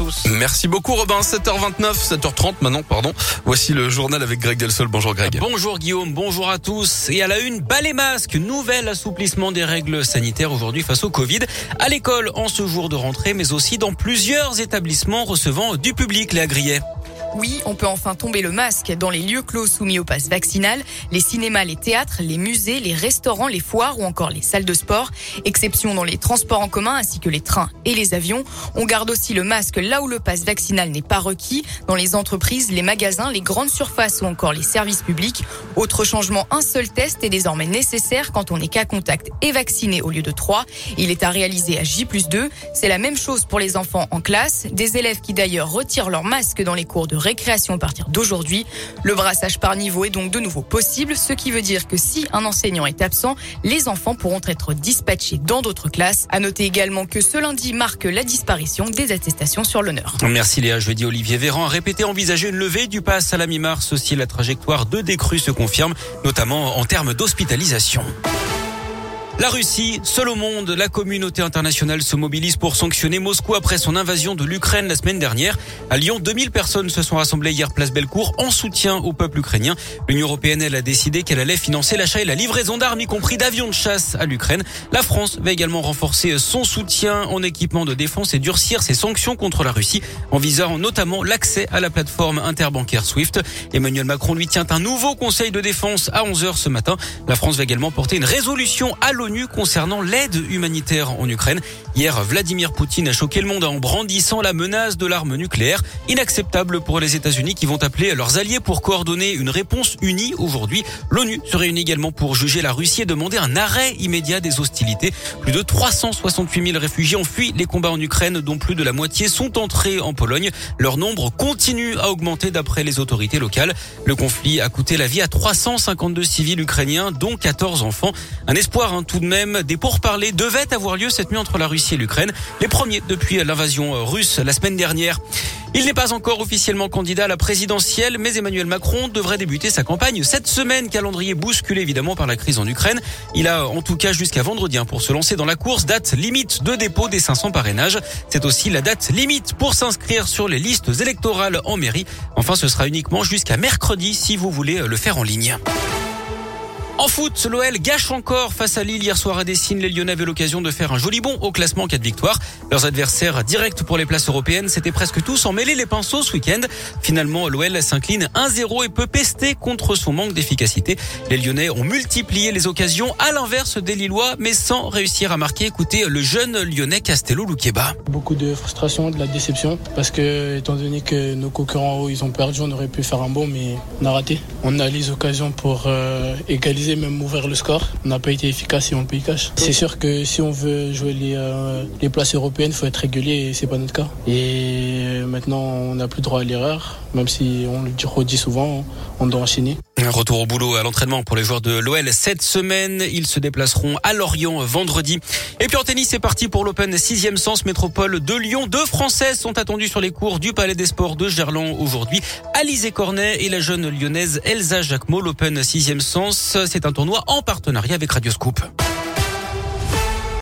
tous. Merci beaucoup Robin, 7h29, 7h30 maintenant, pardon. Voici le journal avec Greg Delsol. Bonjour Greg. Bonjour Guillaume, bonjour à tous. Et à la une, bas les masques, nouvel assouplissement des règles sanitaires aujourd'hui face au Covid. À l'école en ce jour de rentrée, mais aussi dans plusieurs établissements recevant du public, les agriers. Oui, on peut enfin tomber le masque dans les lieux clos soumis au pass vaccinal, les cinémas, les théâtres, les musées, les restaurants, les foires ou encore les salles de sport. Exception dans les transports en commun ainsi que les trains et les avions. On garde aussi le masque là où le pass vaccinal n'est pas requis, dans les entreprises, les magasins, les grandes surfaces ou encore les services publics. Autre changement, un seul test est désormais nécessaire quand on est cas contact et vacciné au lieu de trois. Il est à réaliser à J plus 2. C'est la même chose pour les enfants en classe, des élèves qui d'ailleurs retirent leur masque dans les cours de récréation à partir d'aujourd'hui. Le brassage par niveau est donc de nouveau possible, ce qui veut dire que si un enseignant est absent, les enfants pourront être dispatchés dans d'autres classes. À noter également que ce lundi marque la disparition des attestations sur l'honneur. Merci Léa. Jeudi, Olivier Véran a répété envisager une levée du pass à la mi-mars. Aussi, la trajectoire de décrue se confirme, notamment en termes d'hospitalisation. La Russie, seule au monde, la communauté internationale se mobilise pour sanctionner Moscou après son invasion de l'Ukraine la semaine dernière. À Lyon, 2000 personnes se sont rassemblées hier place Bellecour en soutien au peuple ukrainien. L'Union européenne, elle a décidé qu'elle allait financer l'achat et la livraison d'armes, y compris d'avions de chasse à l'Ukraine. La France va également renforcer son soutien en équipement de défense et durcir ses sanctions contre la Russie en visant notamment l'accès à la plateforme interbancaire SWIFT. Emmanuel Macron lui tient un nouveau conseil de défense à 11h ce matin. La France va également porter une résolution à l'ONU concernant l'aide humanitaire en Ukraine. Hier, Vladimir Poutine a choqué le monde en brandissant la menace de l'arme nucléaire. Inacceptable pour les États-Unis qui vont appeler leurs alliés pour coordonner une réponse unie aujourd'hui. L'ONU se réunit également pour juger la Russie et demander un arrêt immédiat des hostilités. Plus de 368 000 réfugiés ont fui les combats en Ukraine, dont plus de la moitié sont entrés en Pologne. Leur nombre continue à augmenter d'après les autorités locales. Le conflit a coûté la vie à 352 civils ukrainiens, dont 14 enfants. Un espoir hein, tout de même. Des pourparlers devaient avoir lieu cette nuit entre la Russie et l'Ukraine, les premiers depuis l'invasion russe la semaine dernière. Il n'est pas encore officiellement candidat à la présidentielle, mais Emmanuel Macron devrait débuter sa campagne cette semaine. Calendrier bousculé évidemment par la crise en Ukraine. Il a en tout cas jusqu'à vendredi hein, pour se lancer dans la course. Date limite de dépôt des 500 parrainages. C'est aussi la date limite pour s'inscrire sur les listes électorales en mairie. Enfin, ce sera uniquement jusqu'à mercredi si vous voulez le faire en ligne. En foot, l'OL gâche encore face à Lille hier soir à Dessine. Les Lyonnais avaient l'occasion de faire un joli bond au classement 4 victoires. Leurs adversaires directs pour les places européennes, c'était presque tous en mêlée les pinceaux ce week-end. Finalement, l'OL s'incline 1-0 et peut pester contre son manque d'efficacité. Les Lyonnais ont multiplié les occasions à l'inverse des Lillois, mais sans réussir à marquer. Écoutez le jeune Lyonnais Castello Luqueba. Beaucoup de frustration, de la déception, parce que étant donné que nos concurrents ils ont perdu, on aurait pu faire un bon, mais on a raté. On a les occasions pour euh, égaliser même ouvrir le score. On n'a pas été efficace et on paye cash. C'est sûr que si on veut jouer les, euh, les places européennes, il faut être régulier et c'est pas notre cas. Et maintenant, on n'a plus droit à l'erreur, même si on le redit souvent, on doit enchaîner. Un retour au boulot à l'entraînement pour les joueurs de l'OL cette semaine. Ils se déplaceront à Lorient vendredi. Et puis en tennis, c'est parti pour l'Open 6e sens métropole de Lyon. Deux Françaises sont attendues sur les cours du Palais des Sports de Gerland aujourd'hui. Alizé Cornet et la jeune lyonnaise Elsa Jacquemot. L'Open 6e sens, c'est un tournoi en partenariat avec Radioscoop.